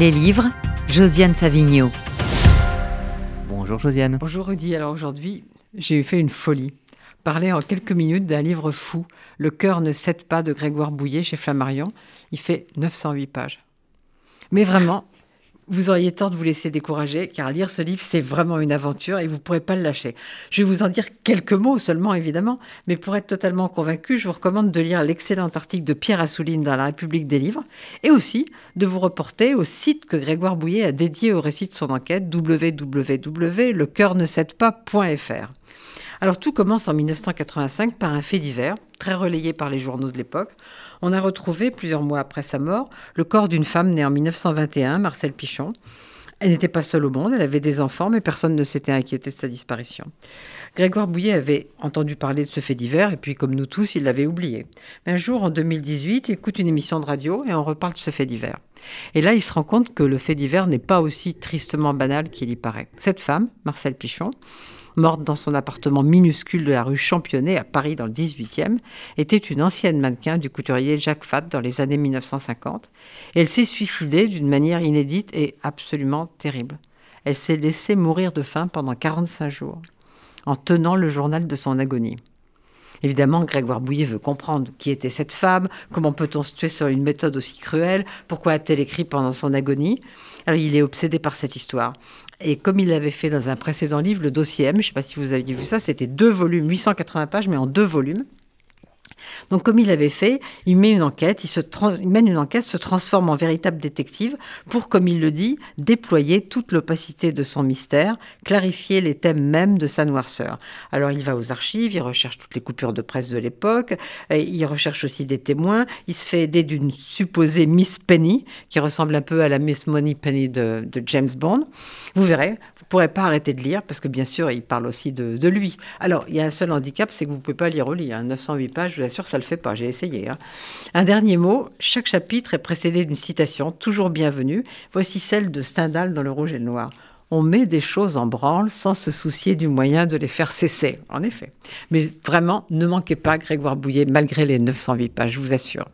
Les livres, Josiane Savigno. Bonjour Josiane. Bonjour Rudy. Alors aujourd'hui, j'ai fait une folie. Parler en quelques minutes d'un livre fou, Le cœur ne cède pas de Grégoire Bouillet chez Flammarion. Il fait 908 pages. Mais vraiment, vous auriez tort de vous laisser décourager, car lire ce livre, c'est vraiment une aventure et vous ne pourrez pas le lâcher. Je vais vous en dire quelques mots seulement, évidemment, mais pour être totalement convaincu, je vous recommande de lire l'excellent article de Pierre Assouline dans La République des livres, et aussi de vous reporter au site que Grégoire Bouillet a dédié au récit de son enquête, www.lecoeur-ne-cède-pas.fr. Alors tout commence en 1985 par un fait divers, très relayé par les journaux de l'époque. On a retrouvé, plusieurs mois après sa mort, le corps d'une femme née en 1921, Marcel Pichon. Elle n'était pas seule au monde, elle avait des enfants, mais personne ne s'était inquiété de sa disparition. Grégoire Bouillet avait entendu parler de ce fait divers, et puis comme nous tous, il l'avait oublié. Un jour, en 2018, il écoute une émission de radio et on reparle de ce fait divers. Et là, il se rend compte que le fait divers n'est pas aussi tristement banal qu'il y paraît. Cette femme, Marcel Pichon, morte dans son appartement minuscule de la rue Championnet à Paris dans le 18e, était une ancienne mannequin du couturier Jacques Fat dans les années 1950. Et elle s'est suicidée d'une manière inédite et absolument terrible. Elle s'est laissée mourir de faim pendant 45 jours, en tenant le journal de son agonie. Évidemment, Grégoire Bouillet veut comprendre qui était cette femme, comment peut-on se tuer sur une méthode aussi cruelle, pourquoi a-t-elle écrit pendant son agonie? Alors, il est obsédé par cette histoire. Et comme il l'avait fait dans un précédent livre, le dossier M, je ne sais pas si vous aviez vu ça, c'était deux volumes, 880 pages, mais en deux volumes. Donc, comme il avait fait, il met une enquête, il, mène une enquête, se transforme en véritable détective pour, comme il le dit, déployer toute l'opacité de son mystère, clarifier les thèmes mêmes de sa noirceur. Alors, il va aux archives, il recherche toutes les coupures de presse de l'époque, il recherche aussi des témoins, il se fait aider d'une supposée Miss Penny, qui ressemble un peu à la Miss Money Penny de, James Bond. Vous verrez, vous ne pourrez pas arrêter de lire, parce que bien sûr, il parle aussi de, lui. Alors, il y a un seul handicap, c'est que vous ne pouvez pas lire au lit. Hein. 908 pages, assure, ça le fait pas, j'ai essayé. Hein. Un dernier mot, chaque chapitre est précédé d'une citation, toujours bienvenue. Voici celle de Stendhal dans Le Rouge et le Noir. On met des choses en branle sans se soucier du moyen de les faire cesser, en effet. Mais vraiment, ne manquez pas Grégoire Bouillet, malgré les 908 pages, je vous assure.